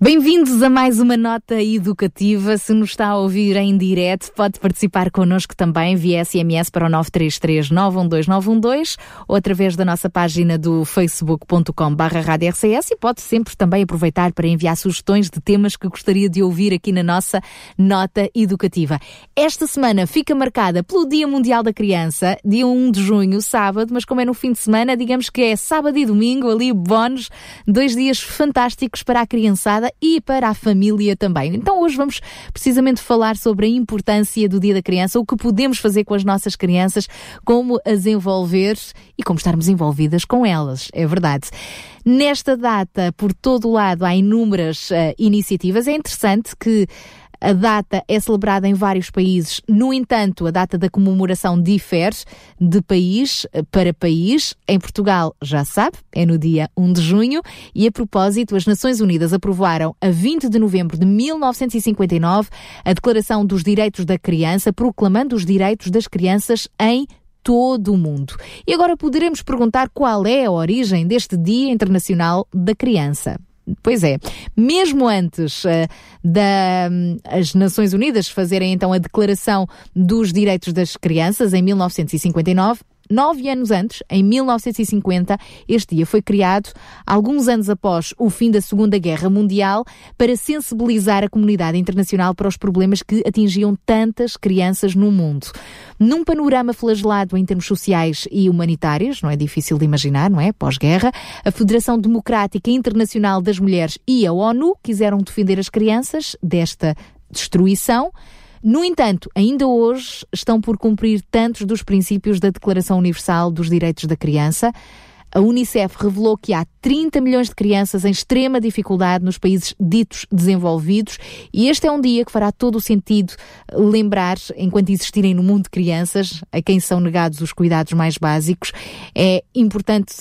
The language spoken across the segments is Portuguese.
Bem-vindos a mais uma nota educativa. Se nos está a ouvir em direto, pode participar connosco também via SMS para o 933-912-912 ou através da nossa página do facebook.com RCS e pode sempre também aproveitar para enviar sugestões de temas que gostaria de ouvir aqui na nossa nota educativa. Esta semana fica marcada pelo Dia Mundial da Criança, dia 1 de junho, sábado, mas como é no fim de semana, digamos que é sábado e domingo, ali bónus, dois dias fantásticos para a criançada e para a família também. Então hoje vamos precisamente falar sobre a importância do Dia da Criança, o que podemos fazer com as nossas crianças, como as envolver e como estarmos envolvidas com elas, é verdade. Nesta data, por todo o lado, há inúmeras uh, iniciativas. É interessante que a data é celebrada em vários países, no entanto, a data da comemoração difere de país para país. Em Portugal, já sabe, é no dia 1 de junho, e a propósito, as Nações Unidas aprovaram a 20 de novembro de 1959 a Declaração dos Direitos da Criança, proclamando os direitos das crianças em todo o mundo. E agora poderemos perguntar qual é a origem deste Dia Internacional da Criança. Pois é, mesmo antes uh, das um, Nações Unidas fazerem então a Declaração dos Direitos das Crianças em 1959, Nove anos antes, em 1950, este dia foi criado, alguns anos após o fim da Segunda Guerra Mundial, para sensibilizar a comunidade internacional para os problemas que atingiam tantas crianças no mundo. Num panorama flagelado em termos sociais e humanitários, não é difícil de imaginar, não é? Pós-guerra, a Federação Democrática Internacional das Mulheres e a ONU quiseram defender as crianças desta destruição. No entanto, ainda hoje estão por cumprir tantos dos princípios da Declaração Universal dos Direitos da Criança. A Unicef revelou que há 30 milhões de crianças em extrema dificuldade nos países ditos desenvolvidos e este é um dia que fará todo o sentido lembrar, enquanto existirem no mundo crianças, a quem são negados os cuidados mais básicos. É importante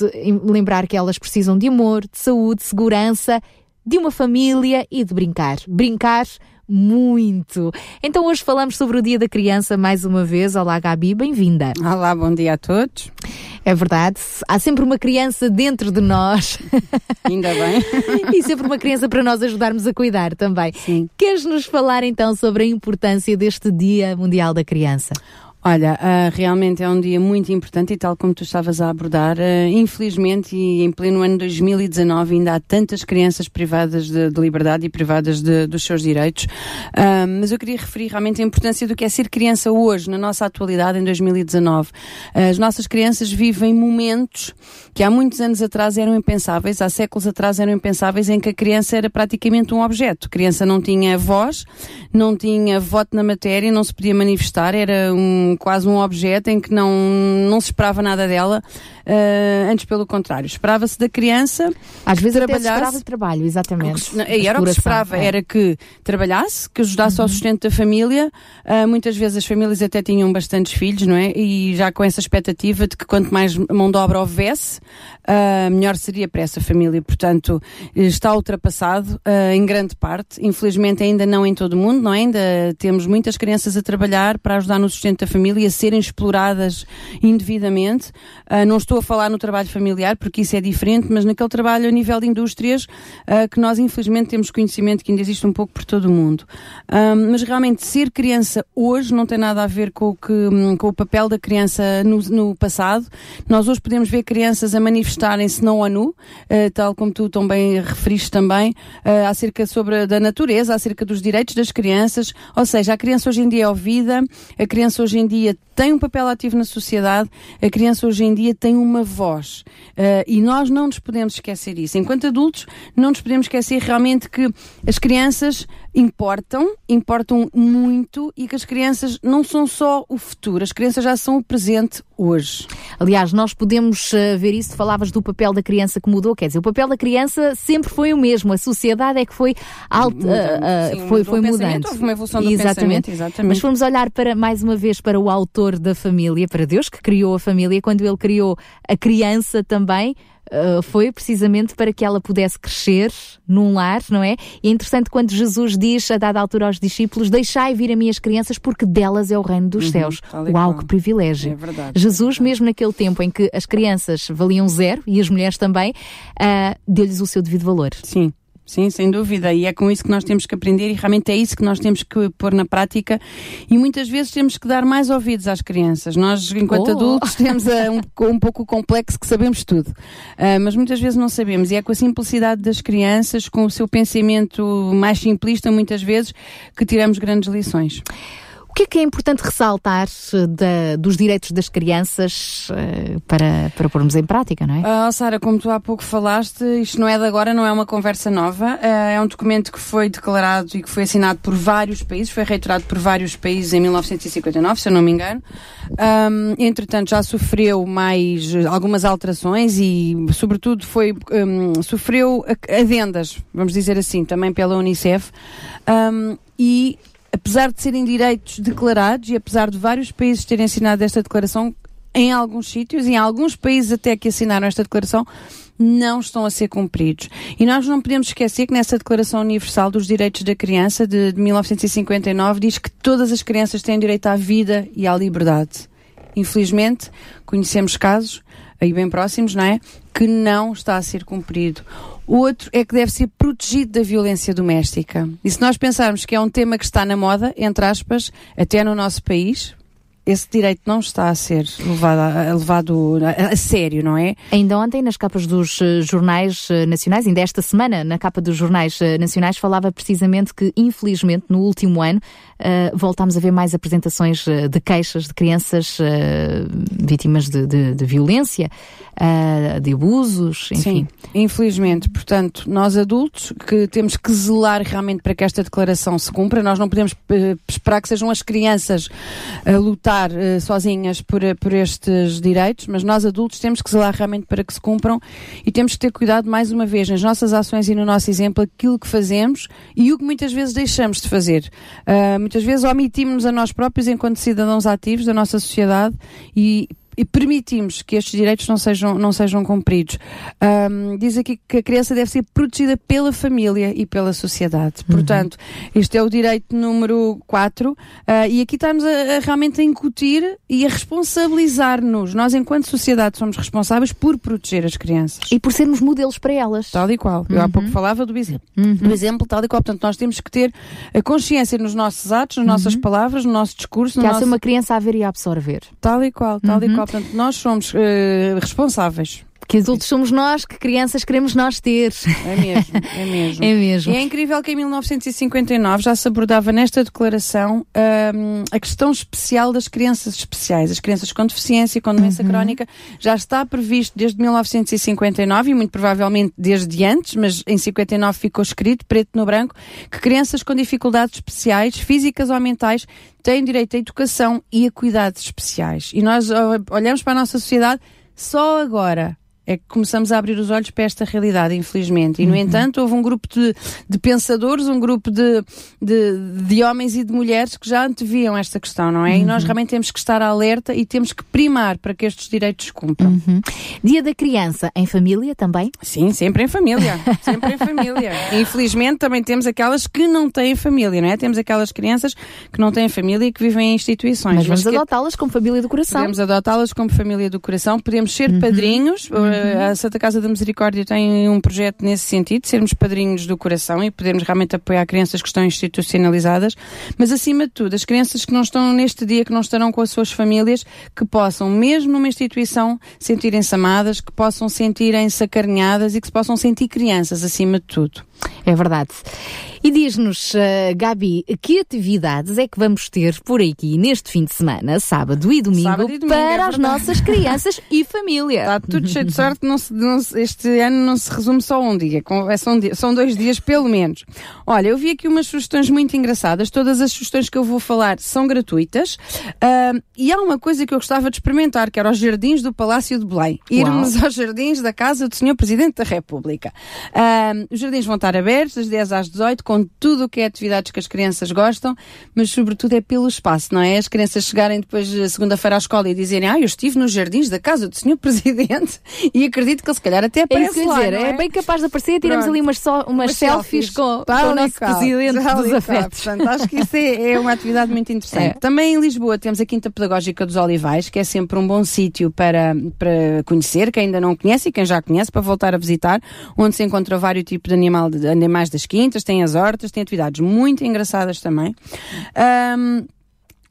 lembrar que elas precisam de amor, de saúde, de segurança, de uma família e de brincar. Brincar muito. Então hoje falamos sobre o Dia da Criança mais uma vez. Olá, Gabi, bem-vinda. Olá, bom dia a todos. É verdade, há sempre uma criança dentro de nós. Ainda bem. e sempre uma criança para nós ajudarmos a cuidar também. Sim. Queres nos falar então sobre a importância deste Dia Mundial da Criança? Olha, uh, realmente é um dia muito importante e tal como tu estavas a abordar, uh, infelizmente e em pleno ano 2019 ainda há tantas crianças privadas de, de liberdade e privadas de, dos seus direitos, uh, mas eu queria referir realmente a importância do que é ser criança hoje, na nossa atualidade, em 2019. As nossas crianças vivem momentos que há muitos anos atrás eram impensáveis, há séculos atrás eram impensáveis, em que a criança era praticamente um objeto. A criança não tinha voz, não tinha voto na matéria, não se podia manifestar, era um quase um objeto em que não, não se esperava nada dela, uh, antes pelo contrário. Esperava-se da criança. Às vezes até se esperava trabalho, exatamente. E era o que se esperava, é. era que trabalhasse, que ajudasse uhum. ao sustento da família. Uh, muitas vezes as famílias até tinham bastantes filhos, não é? E já com essa expectativa de que quanto mais mão de obra houvesse, uh, melhor seria para essa família. Portanto, está ultrapassado em grande parte. Infelizmente ainda não em todo o mundo, não é? Ainda temos muitas crianças a trabalhar para ajudar no sustento da família e a serem exploradas indevidamente. Não estou a falar no trabalho familiar, porque isso é diferente, mas naquele trabalho a nível de indústrias que nós infelizmente temos conhecimento que ainda existe um pouco por todo o mundo. mas realmente ser criança hoje não tem nada a ver com o, que, com o papel da criança no, no passado. Nós hoje podemos ver crianças a manifestar manifestarem-se na ONU, uh, tal como tu também referiste também, uh, acerca sobre da natureza, acerca dos direitos das crianças, ou seja, a criança hoje em dia é ouvida, a criança hoje em dia tem um papel ativo na sociedade, a criança hoje em dia tem uma voz. Uh, e nós não nos podemos esquecer isso. Enquanto adultos, não nos podemos esquecer realmente que as crianças importam, importam muito e que as crianças não são só o futuro, as crianças já são o presente hoje. Aliás, nós podemos uh, ver isso, falavas do papel da criança que mudou, quer dizer, o papel da criança sempre foi o mesmo, a sociedade é que foi alta, uh, uh, foi, foi mudando. Houve uma evolução do exatamente. exatamente. Mas vamos olhar para, mais uma vez para o autor da família, para Deus que criou a família, quando ele criou a criança também, Uh, foi precisamente para que ela pudesse crescer num lar, não é? E é interessante quando Jesus diz, a dada altura aos discípulos, deixai vir a minhas crianças porque delas é o reino dos uhum, céus. Uau, que privilégio. É verdade, Jesus, é mesmo naquele tempo em que as crianças valiam zero e as mulheres também, uh, deu-lhes o seu devido valor. Sim. Sim, sem dúvida. E é com isso que nós temos que aprender e realmente é isso que nós temos que pôr na prática. E muitas vezes temos que dar mais ouvidos às crianças. Nós, enquanto oh. adultos, temos um, um pouco complexo que sabemos tudo. Uh, mas muitas vezes não sabemos. E é com a simplicidade das crianças, com o seu pensamento mais simplista, muitas vezes, que tiramos grandes lições que é que é importante ressaltar eh, da, dos direitos das crianças uh, para, para pormos em prática, não é? Uh, Sara, como tu há pouco falaste, isto não é de agora, não é uma conversa nova. Uh, é um documento que foi declarado e que foi assinado por vários países, foi reitorado por vários países em 1959, se eu não me engano. Um, entretanto, já sofreu mais algumas alterações e, sobretudo, foi, um, sofreu adendas, vamos dizer assim, também pela Unicef. Um, e apesar de serem direitos declarados e apesar de vários países terem assinado esta declaração, em alguns sítios, em alguns países até que assinaram esta declaração, não estão a ser cumpridos. E nós não podemos esquecer que nessa Declaração Universal dos Direitos da Criança de 1959 diz que todas as crianças têm direito à vida e à liberdade. Infelizmente, conhecemos casos, aí bem próximos, não é? Que não está a ser cumprido. O outro é que deve ser protegido da violência doméstica. E se nós pensarmos que é um tema que está na moda, entre aspas, até no nosso país, esse direito não está a ser levado, a, levado a, a, sério, não é? Ainda ontem, nas capas dos uh, jornais uh, nacionais, ainda esta semana, na capa dos jornais uh, nacionais, falava precisamente que, infelizmente, no último ano, voltámos a ver mais apresentações de queixas de crianças vítimas de, de, de violência, de abusos, enfim. Sim, infelizmente. Portanto, nós adultos que temos que zelar realmente para que esta declaração se cumpra, nós não podemos esperar que sejam as crianças a lutar lutar uh, sozinhas por, eh, por estes direitos, mas nós adultos temos que zelar realmente para que se cumpram e temos que ter cuidado mais uma vez nas nossas ações e no nosso exemplo, aquilo que fazemos e o que muitas vezes deixamos de fazer. Uh, muitas vezes omitimos a nós próprios enquanto cidadãos ativos da nossa sociedade e e permitimos que estes direitos não sejam, não sejam cumpridos. Um, diz aqui que a criança deve ser protegida pela família e pela sociedade. Uhum. Portanto, este é o direito número 4 uh, e aqui está-nos a, a, realmente a incutir e a responsabilizar-nos. Nós, enquanto sociedade, somos responsáveis por proteger as crianças. E por sermos modelos para elas. Tal e qual. Eu há pouco uhum. falava do exemplo. Uhum. Do exemplo, tal e qual. Portanto, nós temos que ter a consciência nos nossos atos, nas nossas uhum. palavras, no nosso discurso. Que no há nosso... ser uma criança a ver e a absorver. Tal e qual, tal e qual. Portanto, nós somos uh, responsáveis que adultos somos nós, que crianças queremos nós ter. É mesmo, é mesmo. é mesmo. E é incrível que em 1959 já se abordava nesta declaração um, a questão especial das crianças especiais, as crianças com deficiência, com doença uhum. crónica, já está previsto desde 1959 e muito provavelmente desde antes, mas em 59 ficou escrito, preto no branco, que crianças com dificuldades especiais, físicas ou mentais, têm direito à educação e a cuidados especiais. E nós olhamos para a nossa sociedade só agora é que começamos a abrir os olhos para esta realidade, infelizmente. E, no uhum. entanto, houve um grupo de, de pensadores, um grupo de, de, de, homens e de mulheres que já anteviam esta questão, não é? Uhum. E nós uhum. realmente temos que estar alerta e temos que primar para que estes direitos cumpram. Uhum. Dia da criança em família também? Sim, sempre em família. sempre em família. infelizmente, também temos aquelas que não têm família, não é? Temos aquelas crianças que não têm família e que vivem em instituições. Mas vamos adotá-las como família do coração. Podemos adotá-las como família do coração, podemos ser uhum. padrinhos A Santa Casa da Misericórdia tem um projeto nesse sentido, sermos padrinhos do coração e podermos realmente apoiar crianças que estão institucionalizadas, mas acima de tudo, as crianças que não estão neste dia, que não estarão com as suas famílias, que possam, mesmo numa instituição, sentirem-se amadas, que possam sentirem-se acarinhadas e que se possam sentir crianças acima de tudo. É verdade. E diz-nos, uh, Gabi, que atividades é que vamos ter por aqui neste fim de semana, sábado e domingo, sábado e domingo é para é as nossas crianças e família? Está tudo cheio de sorte, não se, não se, este ano não se resume só um dia, é são, são dois dias pelo menos. Olha, eu vi aqui umas sugestões muito engraçadas, todas as sugestões que eu vou falar são gratuitas, uh, e há uma coisa que eu gostava de experimentar, que era os jardins do Palácio de Belém. Irmos Uau. aos jardins da casa do Senhor Presidente da República. Uh, os jardins vão estar abertos das 10 às 18, com tudo o que é atividades que as crianças gostam, mas sobretudo é pelo espaço, não é? As crianças chegarem depois segunda-feira à escola e dizerem, ah, eu estive nos jardins da casa do Senhor Presidente e acredito que ele se calhar até aparece é isso lá, dizer, é? é? bem capaz de aparecer e tiramos Pronto. ali umas, so, umas, umas selfies, selfies com, com o nosso qual, Presidente dos afetos. Portanto, acho que isso é, é uma atividade muito interessante. É. Também em Lisboa temos a Quinta Pedagógica dos Olivais, que é sempre um bom sítio para, para conhecer, quem ainda não conhece e quem já conhece, para voltar a visitar, onde se encontra vários tipos de, animal, de animais das quintas, tem as hortas, tem atividades muito engraçadas também. Um,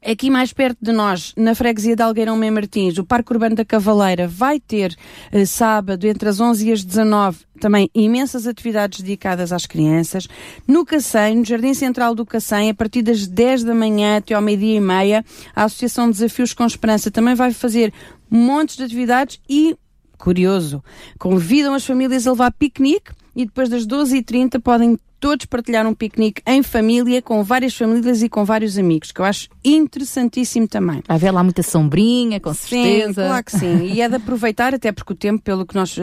Aqui mais perto de nós, na freguesia de Algueirão Mem Martins, o Parque Urbano da Cavaleira vai ter eh, sábado entre as 11 e as 19 também imensas atividades dedicadas às crianças. No Cacém, no Jardim Central do Cacém, a partir das 10 da manhã até ao meio-dia e meia, a Associação Desafios com Esperança também vai fazer montes de atividades e, curioso, convidam as famílias a levar piquenique e depois das 12h30 podem todos partilhar um piquenique em família, com várias famílias e com vários amigos, que eu acho interessantíssimo também. Vai haver lá muita sombrinha, com certeza. Sim, claro que sim. E é de aproveitar, até porque o tempo, pelo que nós uh,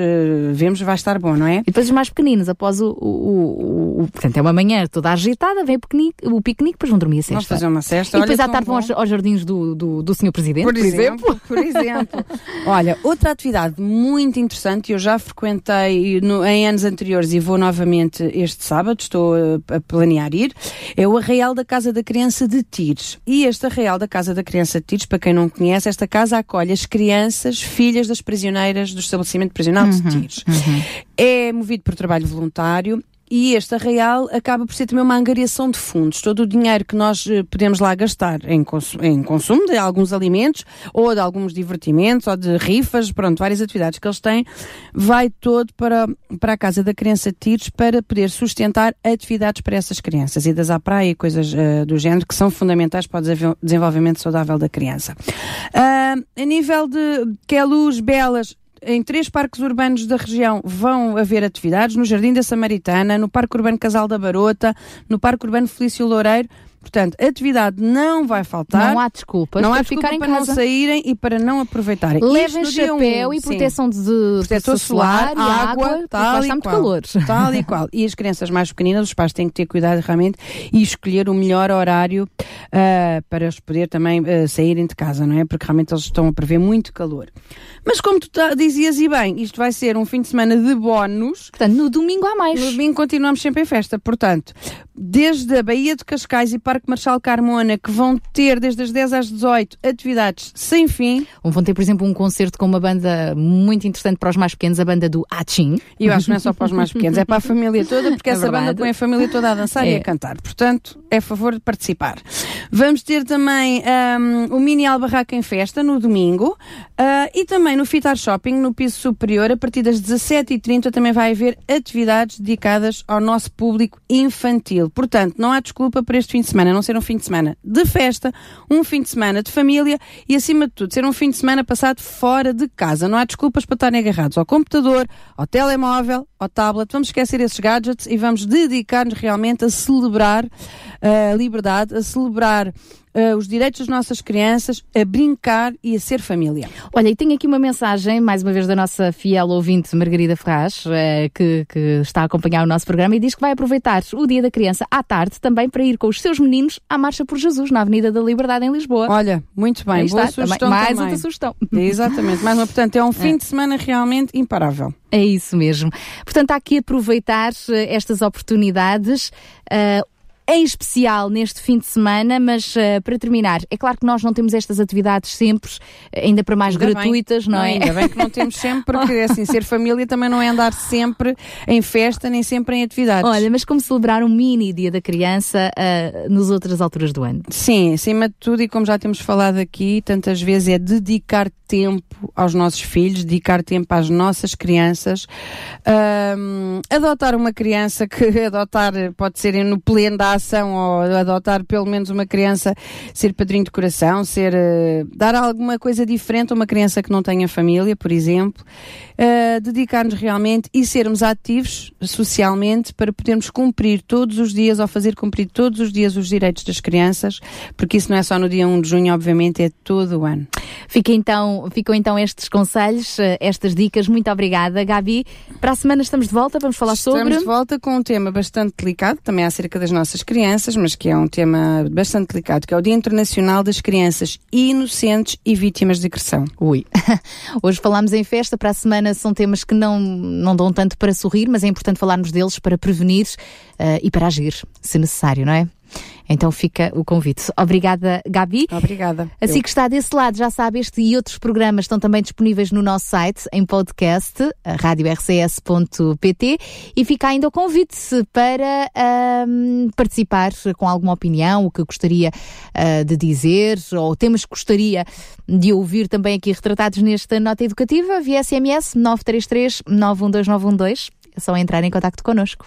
vemos, vai estar bom, não é? E depois os mais pequeninos, após o, o, o, o Portanto, é uma manhã toda agitada, vem o piquenique, o piquenique depois vão dormir a sexta. Vamos fazer uma cesta. E depois à tarde vão aos, aos, jardins do, do, do Sr. Presidente, por, por exemplo. exemplo. Por exemplo. Olha, outra atividade muito interessante, eu já frequentei no, em anos anteriores e vou novamente este sábado, estou a planear ir, é o Arraial da Casa da Criança de Tires. E este Arraial da Casa da Criança de Tires, para quem não conhece, esta casa acolhe as crianças, filhas das prisioneiras do estabelecimento prisional de uhum, Tires. Uhum. É movido por trabalho voluntário e este arraial acaba por ser também uma angariação de fundos. Todo o dinheiro que nós eh, podemos lá gastar em, consumo, em consumo de alguns alimentos, ou de alguns divertimentos, ou de rifas, pronto, várias atividades que eles têm, vai todo para, para a Casa da Criança de Tiros para poder sustentar atividades para essas crianças, idas à praia e coisas uh, do género que são fundamentais para o desenvolvimento saudável da criança. Uh, a nível de que é belas, em três parques urbanos da região vão haver atividades, no Jardim da Samaritana, no Parque Urbano Casal da Barota, no Parque Urbano Felício Loureiro, Portanto, atividade não vai faltar. Não há desculpas não há desculpa para casa. não saírem e para não aproveitarem. Levem chapéu um, e proteção sim. de protetor solar, solar água, água tal está muito calor. Tal e qual. E as crianças mais pequeninas, os pais têm que ter cuidado realmente e escolher o melhor horário uh, para eles poder também uh, saírem de casa, não é? Porque realmente eles estão a prever muito calor. Mas como tu dizias e bem, isto vai ser um fim de semana de bónus. Portanto, no domingo há mais. No domingo continuamos sempre em festa. Portanto, desde a Baía de Cascais e Parque Marchal Carmona, que vão ter desde as 10 às 18 atividades sem fim. Vão ter, por exemplo, um concerto com uma banda muito interessante para os mais pequenos, a banda do Achin. E eu acho que não é só para os mais pequenos, é para a família toda, porque é essa verdade. banda põe a família toda a dançar é. e a cantar. Portanto, é a favor de participar. Vamos ter também um, o Mini Albarraca em Festa no domingo uh, e também no Fitar Shopping, no piso superior, a partir das 17h30 também vai haver atividades dedicadas ao nosso público infantil. Portanto, não há desculpa para este fim de semana não ser um fim de semana de festa, um fim de semana de família e, acima de tudo, ser um fim de semana passado fora de casa. Não há desculpas para estarem agarrados ao computador, ao telemóvel, ao tablet. Vamos esquecer esses gadgets e vamos dedicar-nos realmente a celebrar eh, a liberdade, a celebrar uh, os direitos das nossas crianças, a brincar e a ser família. Olha, e tenho aqui uma mensagem, mais uma vez, da nossa fiel ouvinte Margarida Ferraz, uh, que, que, está a acompanhar o nosso programa e diz que vai aproveitar o Dia da Criança à tarde também para ir com os seus meninos à Marcha por Jesus, na Avenida da Liberdade, em Lisboa. Olha, muito bem, Aí boa está, sugestão também, Mais também. outra sugestão. exatamente, mais uma, portanto, é um fim é. de semana realmente imparável. É isso mesmo. Portanto, há que aproveitar eh, estas oportunidades. Uh, em especial neste fim de semana, mas uh, para terminar, é claro que nós não temos estas atividades sempre, ainda para mais ainda gratuitas, bem. não, é? Ainda bem que não temos sempre, porque assim, ser família também não é andar sempre em festa, nem sempre em atividades. Olha, mas como celebrar um mini dia da criança uh, nas outras alturas do ano? Sim, acima de tudo, e como já temos falado aqui tantas vezes, é dedicar tempo aos nossos filhos, dedicar tempo às nossas crianças. Um, adotar uma criança que adotar pode ser no pleno da ação ou adotar pelo menos uma criança, ser padrinho de coração, ser uh, dar alguma coisa diferente a uma criança que não tenha família, por exemplo. Uh, dedicar-nos realmente e sermos ativos socialmente para podermos cumprir todos os dias ou fazer cumprir todos os dias os direitos das crianças, porque isso não é só no dia 1 de junho, obviamente, é todo o ano. Fica então, ficam então estes conselhos, eh, estas dicas. Muito obrigada, Gabi. Para a semana estamos de volta, vamos falar estamos sobre. Estamos de volta com um tema bastante delicado, também acerca das nossas crianças, mas que é um tema bastante delicado, que é o Dia Internacional das Crianças Inocentes e Vítimas de Agressão. Ui. Hoje falámos em festa, para a semana são temas que não, não dão tanto para sorrir, mas é importante falarmos deles para prevenir uh, e para agir, se necessário, não é? Então fica o convite. Obrigada, Gabi. Obrigada. Assim Eu. que está desse lado, já sabe, este e outros programas estão também disponíveis no nosso site, em podcast, radiorcs.pt e fica ainda o convite para um, participar com alguma opinião, o que gostaria uh, de dizer, ou temas que gostaria de ouvir também aqui retratados nesta nota educativa, via SMS 933 912912. É só entrar em contato connosco.